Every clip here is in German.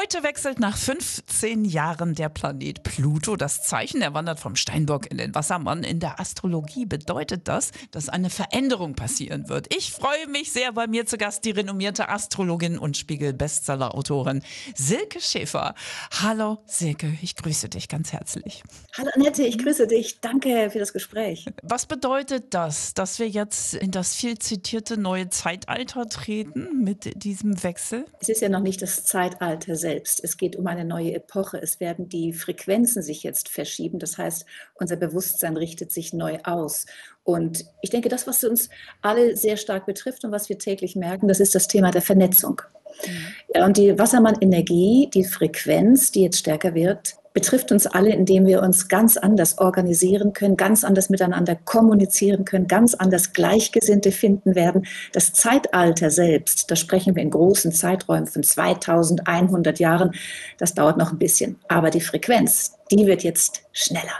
Heute wechselt nach 15 Jahren der Planet Pluto das Zeichen. Er wandert vom Steinbock in den Wassermann. In der Astrologie bedeutet das, dass eine Veränderung passieren wird. Ich freue mich sehr, bei mir zu Gast die renommierte Astrologin und Spiegel-Bestseller-Autorin Silke Schäfer. Hallo Silke, ich grüße dich ganz herzlich. Hallo Annette, ich grüße dich. Danke für das Gespräch. Was bedeutet das, dass wir jetzt in das viel zitierte neue Zeitalter treten mit diesem Wechsel? Es ist ja noch nicht das Zeitalter selbst. Es geht um eine neue Epoche. Es werden die Frequenzen sich jetzt verschieben. Das heißt, unser Bewusstsein richtet sich neu aus. Und ich denke, das, was uns alle sehr stark betrifft und was wir täglich merken, das ist das Thema der Vernetzung. Mhm. Ja, und die Wassermann-Energie, die Frequenz, die jetzt stärker wird, betrifft uns alle, indem wir uns ganz anders organisieren können, ganz anders miteinander kommunizieren können, ganz anders Gleichgesinnte finden werden. Das Zeitalter selbst, da sprechen wir in großen Zeiträumen von 2100 Jahren, das dauert noch ein bisschen. Aber die Frequenz, die wird jetzt schneller.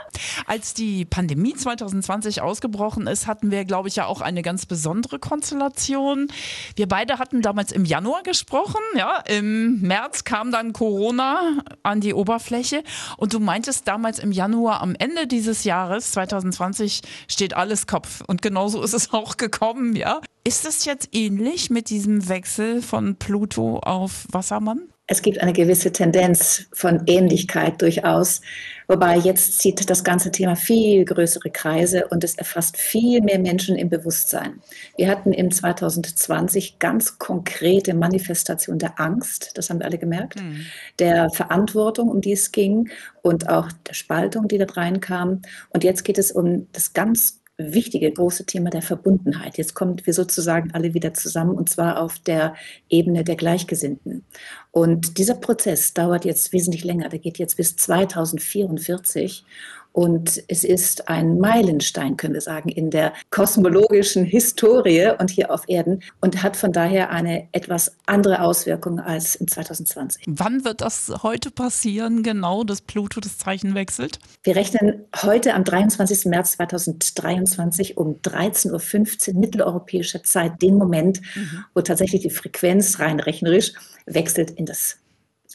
Als die Pandemie 2020 ausgebrochen ist, hatten wir, glaube ich, ja auch eine ganz besondere Konstellation. Wir beide hatten damals im Januar gesprochen, ja, im März kam dann Corona an die Oberfläche und du meintest damals im Januar, am Ende dieses Jahres 2020 steht alles Kopf und genauso ist es auch gekommen, ja. Ist es jetzt ähnlich mit diesem Wechsel von Pluto auf Wassermann? Es gibt eine gewisse Tendenz von Ähnlichkeit durchaus, wobei jetzt zieht das ganze Thema viel größere Kreise und es erfasst viel mehr Menschen im Bewusstsein. Wir hatten im 2020 ganz konkrete Manifestation der Angst, das haben wir alle gemerkt, mhm. der Verantwortung, um die es ging und auch der Spaltung, die da reinkam. Und jetzt geht es um das ganz wichtige große Thema der Verbundenheit. Jetzt kommen wir sozusagen alle wieder zusammen und zwar auf der Ebene der Gleichgesinnten. Und dieser Prozess dauert jetzt wesentlich länger. Der geht jetzt bis 2044 und es ist ein Meilenstein, können wir sagen, in der kosmologischen Historie und hier auf Erden und hat von daher eine etwas andere Auswirkung als in 2020. Wann wird das heute passieren, genau, dass Pluto das Zeichen wechselt? Wir rechnen heute am 23. März 2023 um 13.15 Uhr mitteleuropäischer Zeit den Moment, mhm. wo tatsächlich die Frequenz rein rechnerisch wechselt in das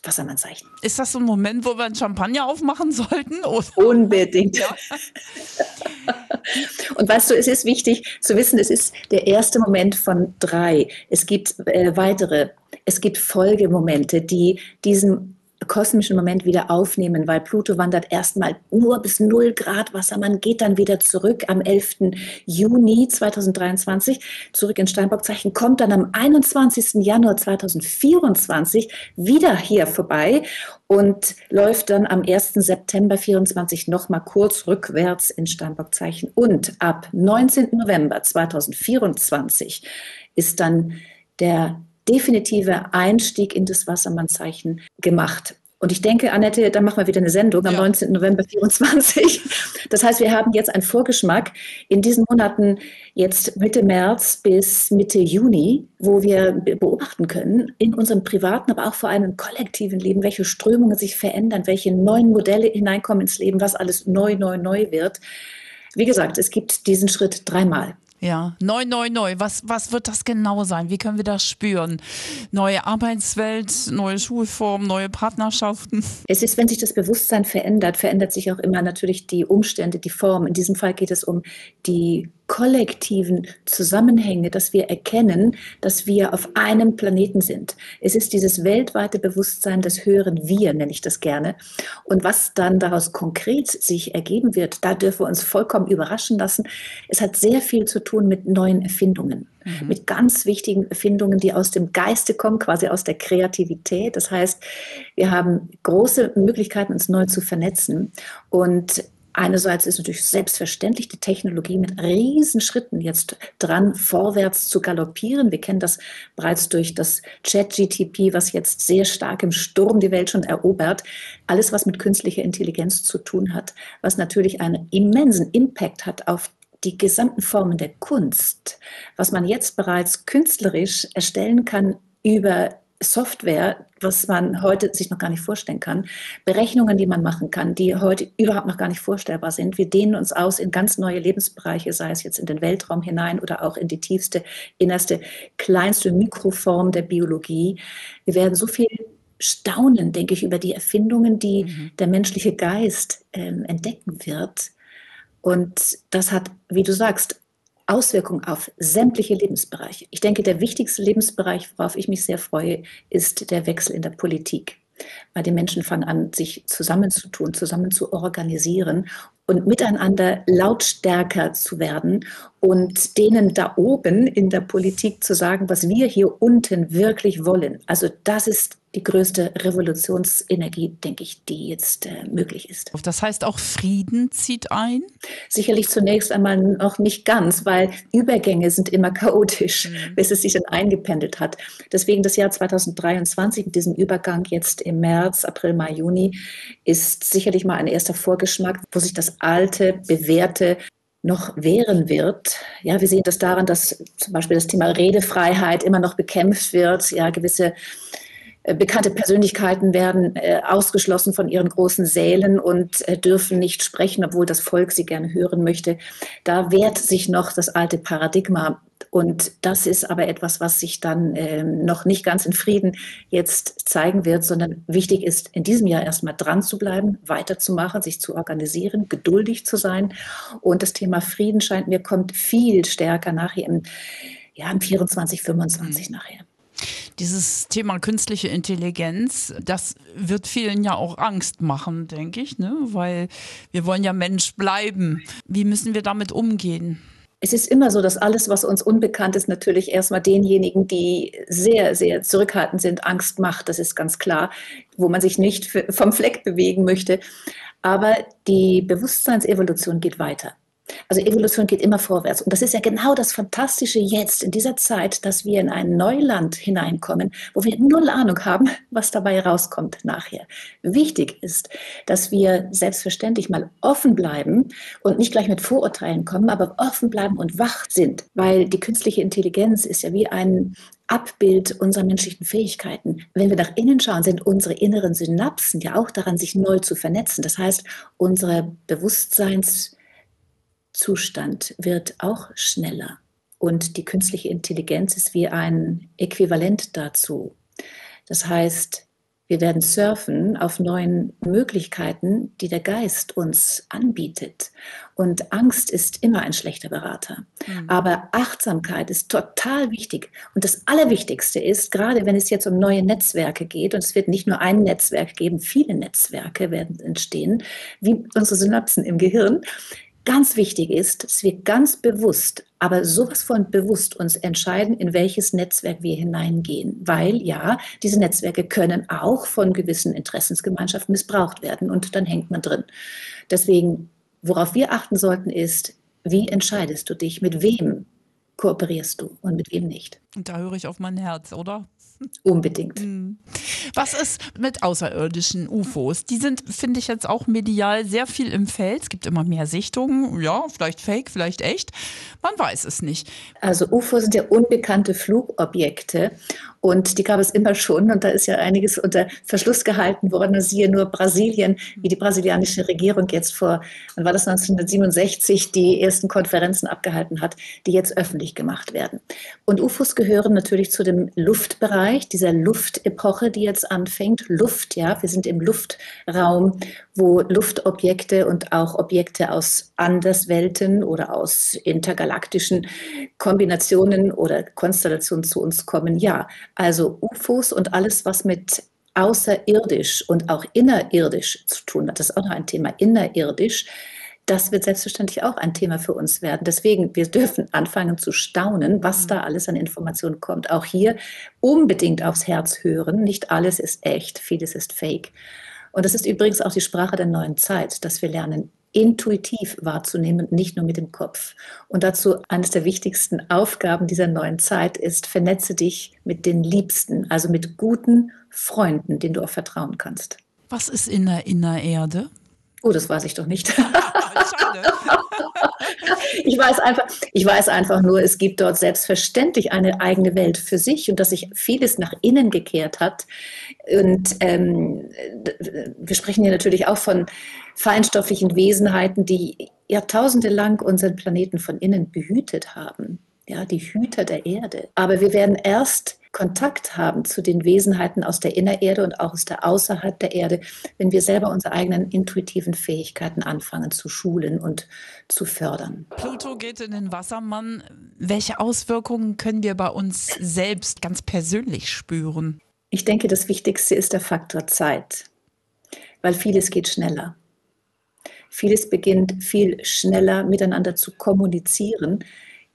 Wassermannzeichen. Ist das so ein Moment, wo wir ein Champagner aufmachen sollten? Oder? Unbedingt. Ja. Und weißt du, es ist wichtig zu wissen, es ist der erste Moment von drei. Es gibt äh, weitere, es gibt Folgemomente, die diesen kosmischen Moment wieder aufnehmen, weil Pluto wandert erstmal nur bis 0 Grad Wasser. Man geht dann wieder zurück am 11. Juni 2023, zurück ins Steinbockzeichen, kommt dann am 21. Januar 2024 wieder hier vorbei und läuft dann am 1. September 2024 nochmal kurz rückwärts ins Steinbockzeichen. Und ab 19. November 2024 ist dann der definitive Einstieg in das Wassermannzeichen gemacht. Und ich denke, Annette, da machen wir wieder eine Sendung am ja. 19. November 24. Das heißt, wir haben jetzt einen Vorgeschmack in diesen Monaten, jetzt Mitte März bis Mitte Juni, wo wir beobachten können, in unserem privaten, aber auch vor allem im kollektiven Leben, welche Strömungen sich verändern, welche neuen Modelle hineinkommen ins Leben, was alles neu, neu, neu wird. Wie gesagt, es gibt diesen Schritt dreimal. Ja, neu, neu, neu. Was, was wird das genau sein? Wie können wir das spüren? Neue Arbeitswelt, neue Schulformen, neue Partnerschaften? Es ist, wenn sich das Bewusstsein verändert, verändert sich auch immer natürlich die Umstände, die Form. In diesem Fall geht es um die kollektiven Zusammenhänge, dass wir erkennen, dass wir auf einem Planeten sind. Es ist dieses weltweite Bewusstsein des höheren Wir, nenne ich das gerne. Und was dann daraus konkret sich ergeben wird, da dürfen wir uns vollkommen überraschen lassen. Es hat sehr viel zu tun mit neuen Erfindungen, mhm. mit ganz wichtigen Erfindungen, die aus dem Geiste kommen, quasi aus der Kreativität. Das heißt, wir haben große Möglichkeiten, uns neu zu vernetzen. Und Einerseits ist natürlich selbstverständlich die Technologie mit Riesenschritten jetzt dran, vorwärts zu galoppieren. Wir kennen das bereits durch das Chat-GTP, was jetzt sehr stark im Sturm die Welt schon erobert. Alles, was mit künstlicher Intelligenz zu tun hat, was natürlich einen immensen Impact hat auf die gesamten Formen der Kunst, was man jetzt bereits künstlerisch erstellen kann über Software, was man heute sich noch gar nicht vorstellen kann, Berechnungen, die man machen kann, die heute überhaupt noch gar nicht vorstellbar sind. Wir dehnen uns aus in ganz neue Lebensbereiche, sei es jetzt in den Weltraum hinein oder auch in die tiefste, innerste, kleinste Mikroform der Biologie. Wir werden so viel staunen, denke ich, über die Erfindungen, die mhm. der menschliche Geist ähm, entdecken wird. Und das hat, wie du sagst, Auswirkungen auf sämtliche Lebensbereiche. Ich denke, der wichtigste Lebensbereich, worauf ich mich sehr freue, ist der Wechsel in der Politik. Weil die Menschen fangen an, sich zusammenzutun, zusammen zu organisieren und miteinander lautstärker zu werden und denen da oben in der Politik zu sagen, was wir hier unten wirklich wollen. Also das ist die größte Revolutionsenergie, denke ich, die jetzt äh, möglich ist. Das heißt auch Frieden zieht ein? Sicherlich zunächst einmal noch nicht ganz, weil Übergänge sind immer chaotisch, mhm. bis es sich dann eingependelt hat. Deswegen das Jahr 2023 mit diesem Übergang jetzt im März, April, Mai, Juni ist sicherlich mal ein erster Vorgeschmack, wo sich das alte, bewährte noch wehren wird. Ja, wir sehen das daran, dass zum Beispiel das Thema Redefreiheit immer noch bekämpft wird. Ja, gewisse bekannte Persönlichkeiten werden äh, ausgeschlossen von ihren großen Sälen und äh, dürfen nicht sprechen, obwohl das Volk sie gerne hören möchte. Da wehrt sich noch das alte Paradigma und das ist aber etwas, was sich dann ähm, noch nicht ganz in Frieden jetzt zeigen wird, sondern wichtig ist, in diesem Jahr erstmal dran zu bleiben, weiterzumachen, sich zu organisieren, geduldig zu sein. Und das Thema Frieden scheint mir kommt viel stärker nachher im, ja, im 24, 25 mhm. nachher. Dieses Thema künstliche Intelligenz, das wird vielen ja auch Angst machen, denke ich, ne? weil wir wollen ja Mensch bleiben. Wie müssen wir damit umgehen? Es ist immer so, dass alles, was uns unbekannt ist, natürlich erstmal denjenigen, die sehr, sehr zurückhaltend sind, Angst macht. Das ist ganz klar, wo man sich nicht vom Fleck bewegen möchte. Aber die Bewusstseinsevolution geht weiter. Also Evolution geht immer vorwärts. Und das ist ja genau das Fantastische jetzt in dieser Zeit, dass wir in ein Neuland hineinkommen, wo wir null Ahnung haben, was dabei rauskommt nachher. Wichtig ist, dass wir selbstverständlich mal offen bleiben und nicht gleich mit Vorurteilen kommen, aber offen bleiben und wach sind, weil die künstliche Intelligenz ist ja wie ein Abbild unserer menschlichen Fähigkeiten. Wenn wir nach innen schauen, sind unsere inneren Synapsen ja auch daran, sich neu zu vernetzen. Das heißt, unsere Bewusstseins Zustand wird auch schneller. Und die künstliche Intelligenz ist wie ein Äquivalent dazu. Das heißt, wir werden surfen auf neuen Möglichkeiten, die der Geist uns anbietet. Und Angst ist immer ein schlechter Berater. Mhm. Aber Achtsamkeit ist total wichtig. Und das Allerwichtigste ist, gerade wenn es jetzt um neue Netzwerke geht, und es wird nicht nur ein Netzwerk geben, viele Netzwerke werden entstehen, wie unsere Synapsen im Gehirn, ganz wichtig ist, dass wir ganz bewusst, aber sowas von bewusst uns entscheiden, in welches Netzwerk wir hineingehen. Weil ja, diese Netzwerke können auch von gewissen Interessensgemeinschaften missbraucht werden und dann hängt man drin. Deswegen, worauf wir achten sollten, ist, wie entscheidest du dich, mit wem kooperierst du und mit wem nicht. Und da höre ich auf mein Herz, oder? Unbedingt. Hm. Was ist mit außerirdischen UFOs? Die sind, finde ich, jetzt auch medial sehr viel im Feld. Es gibt immer mehr Sichtungen. Ja, vielleicht fake, vielleicht echt. Man weiß es nicht. Also UFOs sind ja unbekannte Flugobjekte. Und die gab es immer schon. Und da ist ja einiges unter Verschluss gehalten worden. Siehe nur Brasilien, wie die brasilianische Regierung jetzt vor, wann war das 1967, die ersten Konferenzen abgehalten hat, die jetzt öffentlich gemacht werden. Und UFOs gehören natürlich zu dem Luftbereich, dieser Luftepoche, die jetzt anfängt. Luft, ja, wir sind im Luftraum, wo Luftobjekte und auch Objekte aus Anderswelten oder aus intergalaktischen Kombinationen oder Konstellationen zu uns kommen. Ja, also UFOs und alles, was mit außerirdisch und auch innerirdisch zu tun hat. Das ist auch noch ein Thema, innerirdisch. Das wird selbstverständlich auch ein Thema für uns werden. Deswegen, wir dürfen anfangen zu staunen, was mhm. da alles an Informationen kommt. Auch hier unbedingt aufs Herz hören. Nicht alles ist echt, vieles ist fake. Und das ist übrigens auch die Sprache der neuen Zeit, dass wir lernen, intuitiv wahrzunehmen, nicht nur mit dem Kopf. Und dazu eines der wichtigsten Aufgaben dieser neuen Zeit ist, vernetze dich mit den Liebsten, also mit guten Freunden, denen du auch vertrauen kannst. Was ist in der Innererde? Oh, das weiß ich doch nicht. Schade. ich, weiß einfach, ich weiß einfach nur, es gibt dort selbstverständlich eine eigene Welt für sich und dass sich vieles nach innen gekehrt hat. Und ähm, wir sprechen hier natürlich auch von feinstofflichen Wesenheiten, die Jahrtausende lang unseren Planeten von innen behütet haben. Ja, die Hüter der Erde. Aber wir werden erst Kontakt haben zu den Wesenheiten aus der Innererde und auch aus der Außerhalb der Erde, wenn wir selber unsere eigenen intuitiven Fähigkeiten anfangen zu schulen und zu fördern. Pluto geht in den Wassermann. Welche Auswirkungen können wir bei uns selbst ganz persönlich spüren? Ich denke, das Wichtigste ist der Faktor Zeit, weil vieles geht schneller. Vieles beginnt viel schneller miteinander zu kommunizieren,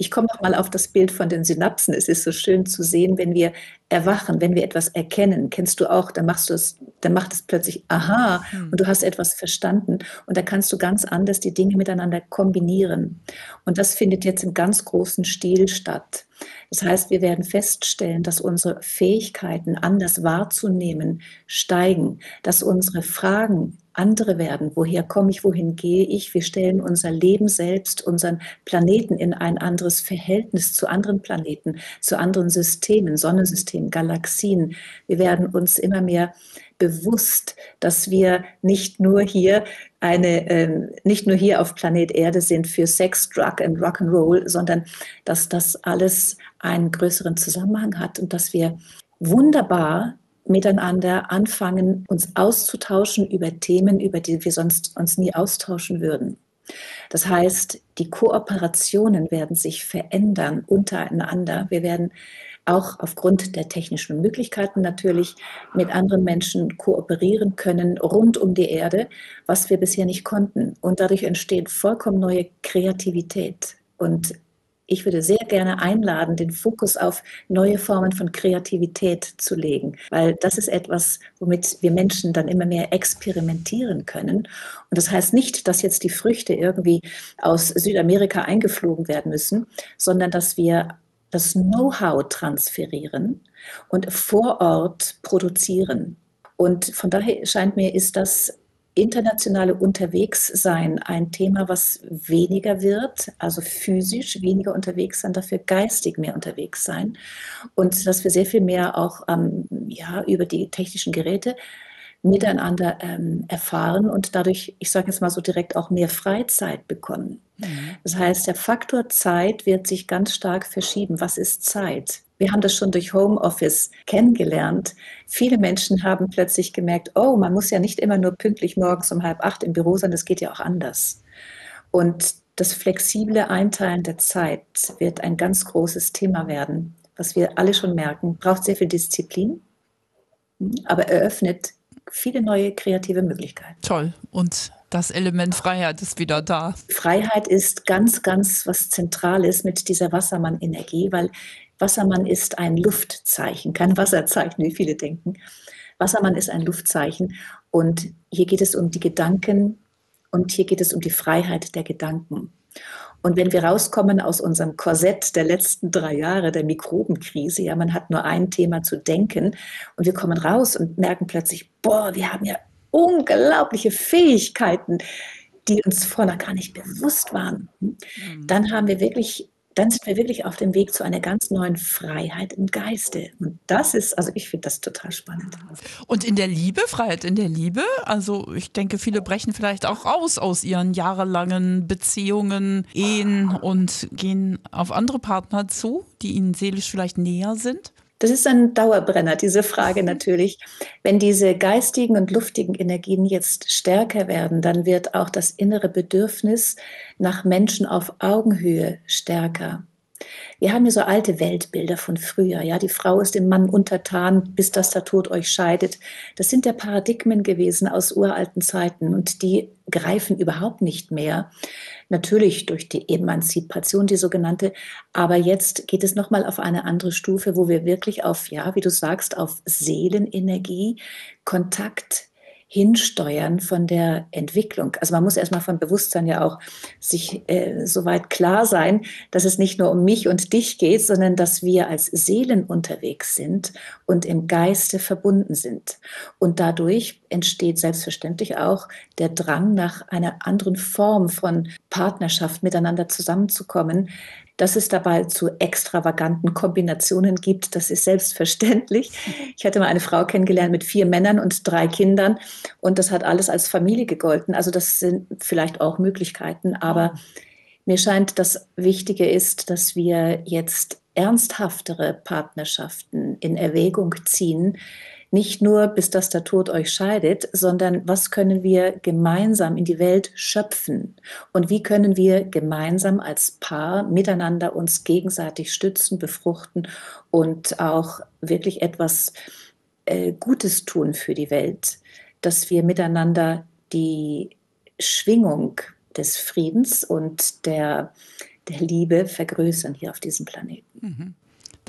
ich komme noch mal auf das Bild von den Synapsen. Es ist so schön zu sehen, wenn wir erwachen, wenn wir etwas erkennen. Kennst du auch, dann machst du es, dann macht es plötzlich aha hm. und du hast etwas verstanden und da kannst du ganz anders die Dinge miteinander kombinieren. Und das findet jetzt im ganz großen Stil statt. Das heißt, wir werden feststellen, dass unsere Fähigkeiten, anders wahrzunehmen, steigen, dass unsere Fragen andere werden. Woher komme ich, wohin gehe ich? Wir stellen unser Leben selbst, unseren Planeten in ein anderes Verhältnis zu anderen Planeten, zu anderen Systemen, Sonnensystemen, Galaxien. Wir werden uns immer mehr bewusst, dass wir nicht nur hier eine, äh, nicht nur hier auf Planet Erde sind für Sex, Drug und Rock'n'Roll, sondern dass das alles einen größeren Zusammenhang hat und dass wir wunderbar miteinander anfangen, uns auszutauschen über Themen, über die wir sonst uns nie austauschen würden. Das heißt, die Kooperationen werden sich verändern untereinander. Wir werden auch aufgrund der technischen Möglichkeiten natürlich mit anderen Menschen kooperieren können rund um die Erde, was wir bisher nicht konnten. Und dadurch entsteht vollkommen neue Kreativität. Und ich würde sehr gerne einladen, den Fokus auf neue Formen von Kreativität zu legen, weil das ist etwas, womit wir Menschen dann immer mehr experimentieren können. Und das heißt nicht, dass jetzt die Früchte irgendwie aus Südamerika eingeflogen werden müssen, sondern dass wir das Know-how transferieren und vor Ort produzieren. Und von daher scheint mir, ist das internationale Unterwegssein ein Thema, was weniger wird, also physisch weniger unterwegs sein, dafür geistig mehr unterwegs sein und dass wir sehr viel mehr auch ähm, ja, über die technischen Geräte miteinander ähm, erfahren und dadurch, ich sage jetzt mal so direkt, auch mehr Freizeit bekommen. Mhm. Das heißt, der Faktor Zeit wird sich ganz stark verschieben. Was ist Zeit? Wir haben das schon durch Homeoffice kennengelernt. Viele Menschen haben plötzlich gemerkt, oh, man muss ja nicht immer nur pünktlich morgens um halb acht im Büro sein, das geht ja auch anders. Und das flexible Einteilen der Zeit wird ein ganz großes Thema werden, was wir alle schon merken. Braucht sehr viel Disziplin, aber eröffnet viele neue kreative Möglichkeiten. Toll. Und das Element Freiheit ist wieder da. Freiheit ist ganz, ganz was Zentrales mit dieser Wassermann-Energie, weil Wassermann ist ein Luftzeichen, kein Wasserzeichen, wie viele denken. Wassermann ist ein Luftzeichen und hier geht es um die Gedanken und hier geht es um die Freiheit der Gedanken. Und wenn wir rauskommen aus unserem Korsett der letzten drei Jahre, der Mikrobenkrise, ja, man hat nur ein Thema zu denken und wir kommen raus und merken plötzlich, boah, wir haben ja unglaubliche Fähigkeiten, die uns vorher gar nicht bewusst waren. Mhm. Dann haben wir wirklich dann sind wir wirklich auf dem Weg zu einer ganz neuen Freiheit im Geiste. Und das ist, also ich finde das total spannend. Und in der Liebe, Freiheit in der Liebe, also ich denke, viele brechen vielleicht auch raus aus ihren jahrelangen Beziehungen, Ehen und gehen auf andere Partner zu, die ihnen seelisch vielleicht näher sind. Das ist ein Dauerbrenner, diese Frage natürlich. Wenn diese geistigen und luftigen Energien jetzt stärker werden, dann wird auch das innere Bedürfnis nach Menschen auf Augenhöhe stärker. Wir haben hier so alte Weltbilder von früher. Ja, die Frau ist dem Mann untertan, bis dass der Tod euch scheidet. Das sind ja Paradigmen gewesen aus uralten Zeiten und die greifen überhaupt nicht mehr. Natürlich durch die Emanzipation, die sogenannte. Aber jetzt geht es nochmal auf eine andere Stufe, wo wir wirklich auf, ja, wie du sagst, auf Seelenenergie, Kontakt hinsteuern von der Entwicklung. Also man muss erstmal vom Bewusstsein ja auch sich äh, soweit klar sein, dass es nicht nur um mich und dich geht, sondern dass wir als Seelen unterwegs sind und im Geiste verbunden sind. Und dadurch entsteht selbstverständlich auch der Drang nach einer anderen Form von Partnerschaft miteinander zusammenzukommen, dass es dabei zu extravaganten Kombinationen gibt, das ist selbstverständlich. Ich hatte mal eine Frau kennengelernt mit vier Männern und drei Kindern und das hat alles als Familie gegolten. Also das sind vielleicht auch Möglichkeiten, aber mir scheint, das Wichtige ist, dass wir jetzt ernsthaftere Partnerschaften in Erwägung ziehen, nicht nur, bis dass der Tod euch scheidet, sondern was können wir gemeinsam in die Welt schöpfen? Und wie können wir gemeinsam als Paar miteinander uns gegenseitig stützen, befruchten und auch wirklich etwas äh, Gutes tun für die Welt? Dass wir miteinander die Schwingung des Friedens und der, der Liebe vergrößern hier auf diesem Planeten. Mhm.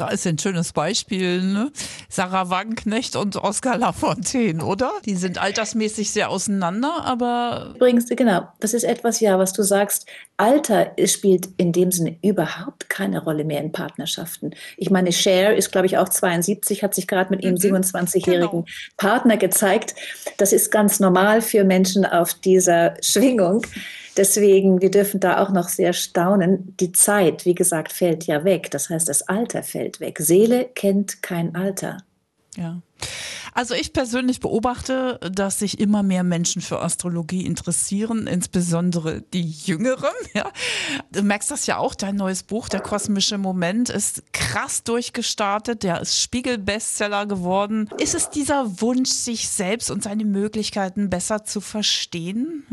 Da ist ein schönes Beispiel, ne? Sarah Wagenknecht und Oskar Lafontaine, oder? Die sind altersmäßig sehr auseinander, aber. Übrigens, genau, das ist etwas, ja, was du sagst. Alter spielt in dem Sinne überhaupt keine Rolle mehr in Partnerschaften. Ich meine, Cher ist, glaube ich, auch 72, hat sich gerade mit ihrem 27-jährigen mhm. genau. Partner gezeigt. Das ist ganz normal für Menschen auf dieser Schwingung. Deswegen, wir dürfen da auch noch sehr staunen. Die Zeit, wie gesagt, fällt ja weg. Das heißt, das Alter fällt weg. Seele kennt kein Alter. Ja. Also ich persönlich beobachte, dass sich immer mehr Menschen für Astrologie interessieren, insbesondere die Jüngeren. Ja. Du merkst das ja auch, dein neues Buch, Der kosmische Moment, ist krass durchgestartet, der ist Spiegel-Bestseller geworden. Ist es dieser Wunsch, sich selbst und seine Möglichkeiten besser zu verstehen,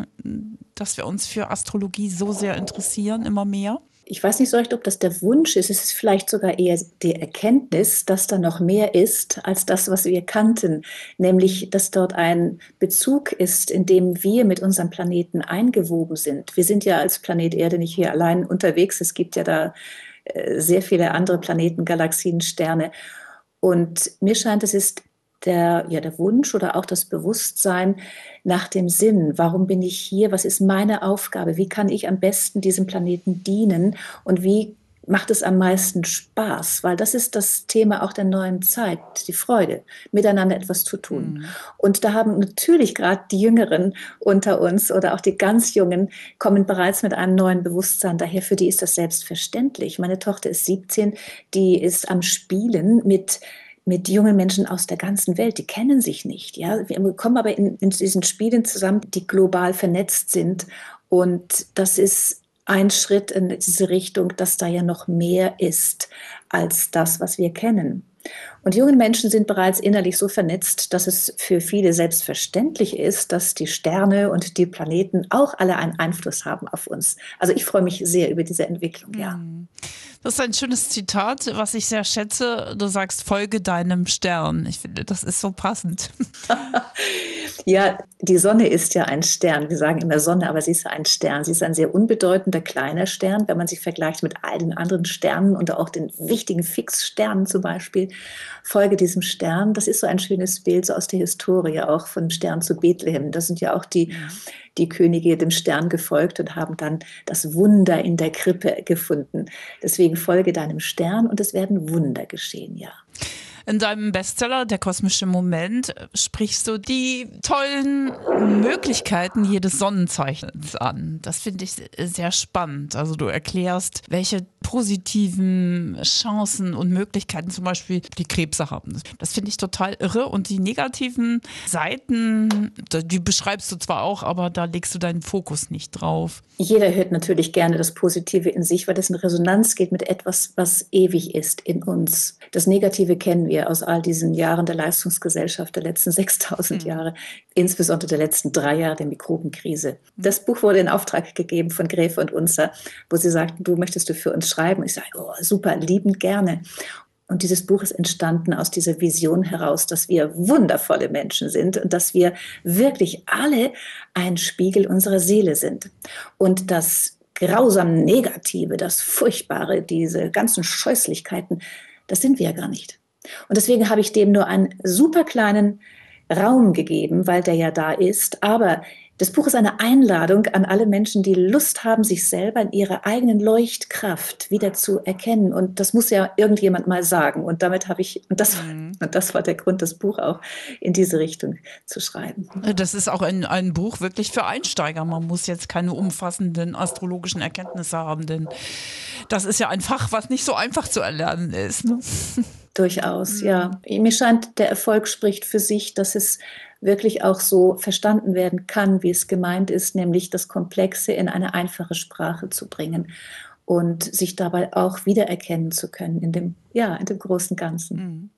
dass wir uns für Astrologie so sehr interessieren, immer mehr? Ich weiß nicht so recht, ob das der Wunsch ist. Es ist vielleicht sogar eher die Erkenntnis, dass da noch mehr ist als das, was wir kannten. Nämlich, dass dort ein Bezug ist, in dem wir mit unserem Planeten eingewoben sind. Wir sind ja als Planet Erde nicht hier allein unterwegs. Es gibt ja da äh, sehr viele andere Planeten, Galaxien, Sterne. Und mir scheint, es ist der, ja, der Wunsch oder auch das Bewusstsein nach dem Sinn. Warum bin ich hier? Was ist meine Aufgabe? Wie kann ich am besten diesem Planeten dienen? Und wie macht es am meisten Spaß? Weil das ist das Thema auch der neuen Zeit, die Freude, miteinander etwas zu tun. Mhm. Und da haben natürlich gerade die Jüngeren unter uns oder auch die ganz Jungen kommen bereits mit einem neuen Bewusstsein daher. Für die ist das selbstverständlich. Meine Tochter ist 17, die ist am Spielen mit mit jungen Menschen aus der ganzen Welt, die kennen sich nicht. Ja? Wir kommen aber in, in diesen Spielen zusammen, die global vernetzt sind. Und das ist ein Schritt in diese Richtung, dass da ja noch mehr ist als das, was wir kennen. Und junge Menschen sind bereits innerlich so vernetzt, dass es für viele selbstverständlich ist, dass die Sterne und die Planeten auch alle einen Einfluss haben auf uns. Also ich freue mich sehr über diese Entwicklung, ja. Mhm. Das ist ein schönes Zitat, was ich sehr schätze. Du sagst, folge deinem Stern. Ich finde, das ist so passend. ja, die Sonne ist ja ein Stern. Wir sagen immer Sonne, aber sie ist ein Stern. Sie ist ein sehr unbedeutender kleiner Stern, wenn man sich vergleicht mit all den anderen Sternen und auch den wichtigen Fixsternen zum Beispiel. Folge diesem Stern. Das ist so ein schönes Bild so aus der Historie auch von dem Stern zu Bethlehem. Das sind ja auch die, die Könige dem Stern gefolgt und haben dann das Wunder in der Krippe gefunden. Deswegen folge deinem Stern und es werden Wunder geschehen, ja. In deinem Bestseller Der kosmische Moment sprichst du die tollen Möglichkeiten jedes Sonnenzeichens an. Das finde ich sehr spannend. Also du erklärst, welche positiven Chancen und Möglichkeiten zum Beispiel die Krebse haben. Das finde ich total irre. Und die negativen Seiten, die beschreibst du zwar auch, aber da legst du deinen Fokus nicht drauf. Jeder hört natürlich gerne das Positive in sich, weil das in Resonanz geht mit etwas, was ewig ist in uns. Das Negative kennen wir wir aus all diesen Jahren der Leistungsgesellschaft der letzten 6000 mhm. Jahre, insbesondere der letzten drei Jahre der Mikrobenkrise. Mhm. Das Buch wurde in Auftrag gegeben von Gräfe und Unzer, wo sie sagten, du möchtest du für uns schreiben. Ich sage, oh, super, liebend gerne. Und dieses Buch ist entstanden aus dieser Vision heraus, dass wir wundervolle Menschen sind und dass wir wirklich alle ein Spiegel unserer Seele sind. Und das grausam Negative, das Furchtbare, diese ganzen Scheußlichkeiten, das sind wir ja gar nicht. Und deswegen habe ich dem nur einen super kleinen Raum gegeben, weil der ja da ist. Aber das Buch ist eine Einladung an alle Menschen, die Lust haben, sich selber in ihrer eigenen Leuchtkraft wieder zu erkennen. Und das muss ja irgendjemand mal sagen. Und damit habe ich, und das, mhm. und das war der Grund, das Buch auch in diese Richtung zu schreiben. Das ist auch ein, ein Buch wirklich für Einsteiger. Man muss jetzt keine umfassenden astrologischen Erkenntnisse haben, denn das ist ja ein Fach, was nicht so einfach zu erlernen ist. Ne? Durchaus, mhm. ja. Mir scheint, der Erfolg spricht für sich, dass es wirklich auch so verstanden werden kann, wie es gemeint ist, nämlich das Komplexe in eine einfache Sprache zu bringen und sich dabei auch wiedererkennen zu können in dem, ja, in dem großen Ganzen. Mhm.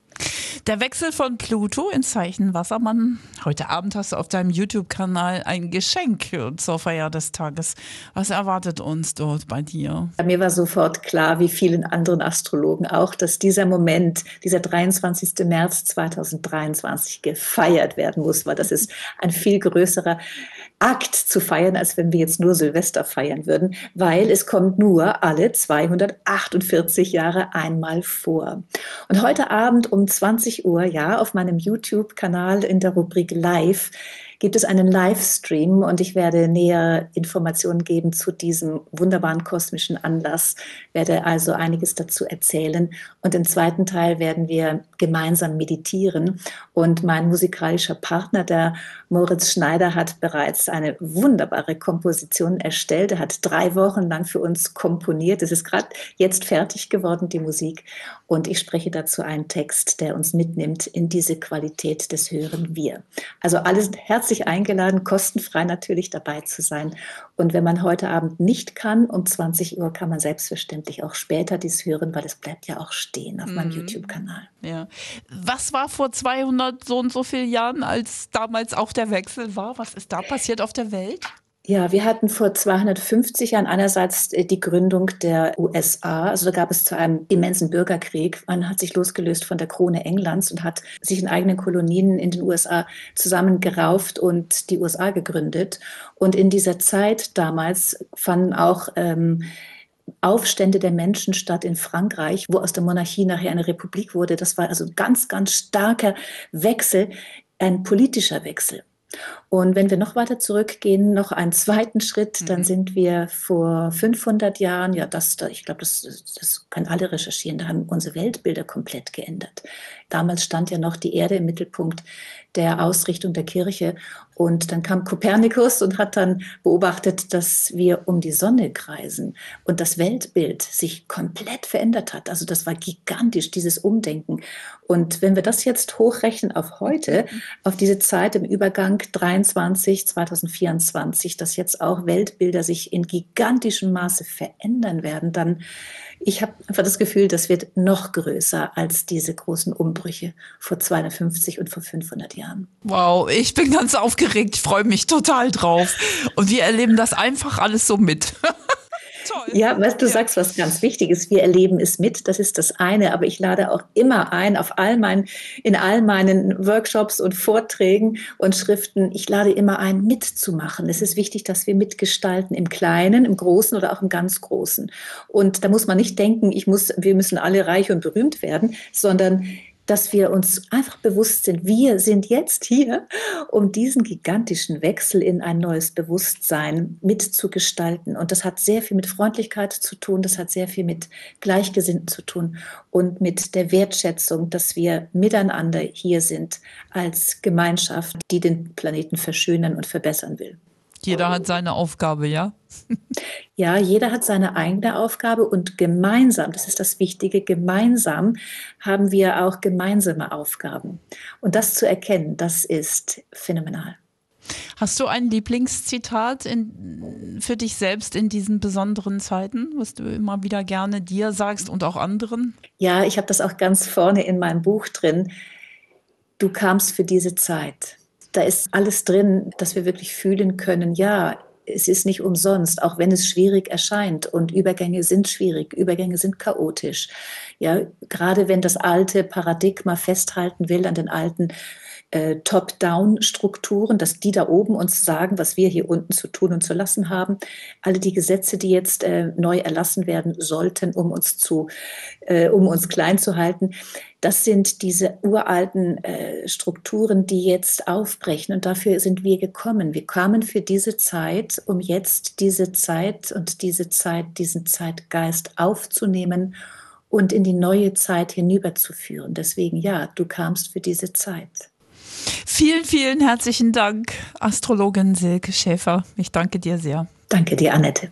Der Wechsel von Pluto in Zeichen Wassermann. Heute Abend hast du auf deinem YouTube-Kanal ein Geschenk zur Feier des Tages. Was erwartet uns dort bei dir? Mir war sofort klar, wie vielen anderen Astrologen auch, dass dieser Moment, dieser 23. März 2023 gefeiert werden muss, weil das ist ein viel größerer Akt zu feiern, als wenn wir jetzt nur Silvester feiern würden, weil es kommt nur alle 248 Jahre einmal vor. Und heute Abend um 20 Uhr, ja, auf meinem YouTube-Kanal in der Rubrik Live gibt es einen Livestream und ich werde näher Informationen geben zu diesem wunderbaren kosmischen Anlass, werde also einiges dazu erzählen. Und im zweiten Teil werden wir gemeinsam meditieren. Und mein musikalischer Partner, der Moritz Schneider, hat bereits eine wunderbare Komposition erstellt. Er hat drei Wochen lang für uns komponiert. Es ist gerade jetzt fertig geworden, die Musik. Und ich spreche dazu einen Text, der uns mitnimmt in diese Qualität des Hören Wir. Also alles herzlich herzlich eingeladen, kostenfrei natürlich dabei zu sein. Und wenn man heute Abend nicht kann, um 20 Uhr kann man selbstverständlich auch später dies hören, weil es bleibt ja auch stehen auf mhm. meinem YouTube-Kanal. Ja. Was war vor 200 so und so vielen Jahren, als damals auch der Wechsel war? Was ist da passiert auf der Welt? Ja, wir hatten vor 250 Jahren einerseits äh, die Gründung der USA. Also da gab es zu einem immensen Bürgerkrieg. Man hat sich losgelöst von der Krone Englands und hat sich in eigenen Kolonien in den USA zusammengerauft und die USA gegründet. Und in dieser Zeit damals fanden auch ähm, Aufstände der Menschen statt in Frankreich, wo aus der Monarchie nachher eine Republik wurde. Das war also ganz, ganz starker Wechsel, ein politischer Wechsel. Und wenn wir noch weiter zurückgehen, noch einen zweiten Schritt, dann mhm. sind wir vor 500 Jahren, ja, das, ich glaube, das, das können alle recherchieren, da haben unsere Weltbilder komplett geändert. Damals stand ja noch die Erde im Mittelpunkt der Ausrichtung der Kirche. Und dann kam Kopernikus und hat dann beobachtet, dass wir um die Sonne kreisen und das Weltbild sich komplett verändert hat. Also das war gigantisch, dieses Umdenken. Und wenn wir das jetzt hochrechnen auf heute, auf diese Zeit im Übergang 23, 2024, dass jetzt auch Weltbilder sich in gigantischem Maße verändern werden, dann ich habe einfach das Gefühl, das wird noch größer als diese großen Umbrüche vor 250 und vor 500 Jahren. Wow, ich bin ganz aufgeregt, ich freue mich total drauf. Und wir erleben das einfach alles so mit. Toll. Ja, was du sagst, was ganz wichtig ist, wir erleben es mit, das ist das eine, aber ich lade auch immer ein, auf all meinen, in all meinen Workshops und Vorträgen und Schriften, ich lade immer ein, mitzumachen. Es ist wichtig, dass wir mitgestalten, im Kleinen, im Großen oder auch im ganz Großen. Und da muss man nicht denken, ich muss, wir müssen alle reich und berühmt werden, sondern dass wir uns einfach bewusst sind, wir sind jetzt hier, um diesen gigantischen Wechsel in ein neues Bewusstsein mitzugestalten. Und das hat sehr viel mit Freundlichkeit zu tun, das hat sehr viel mit Gleichgesinnten zu tun und mit der Wertschätzung, dass wir miteinander hier sind als Gemeinschaft, die den Planeten verschönern und verbessern will. Jeder hat seine Aufgabe, ja? Ja, jeder hat seine eigene Aufgabe und gemeinsam, das ist das Wichtige, gemeinsam haben wir auch gemeinsame Aufgaben. Und das zu erkennen, das ist phänomenal. Hast du ein Lieblingszitat in, für dich selbst in diesen besonderen Zeiten, was du immer wieder gerne dir sagst und auch anderen? Ja, ich habe das auch ganz vorne in meinem Buch drin. Du kamst für diese Zeit. Da ist alles drin, dass wir wirklich fühlen können, ja, es ist nicht umsonst, auch wenn es schwierig erscheint und Übergänge sind schwierig, Übergänge sind chaotisch. Ja, gerade wenn das alte Paradigma festhalten will an den alten äh, Top-Down-Strukturen, dass die da oben uns sagen, was wir hier unten zu tun und zu lassen haben. Alle die Gesetze, die jetzt äh, neu erlassen werden sollten, um uns zu, äh, um uns klein zu halten, das sind diese uralten äh, Strukturen, die jetzt aufbrechen. Und dafür sind wir gekommen. Wir kamen für diese Zeit, um jetzt diese Zeit und diese Zeit, diesen Zeitgeist aufzunehmen und in die neue Zeit hinüberzuführen. Deswegen ja, du kamst für diese Zeit. Vielen, vielen herzlichen Dank, Astrologin Silke Schäfer. Ich danke dir sehr. Danke dir, Annette.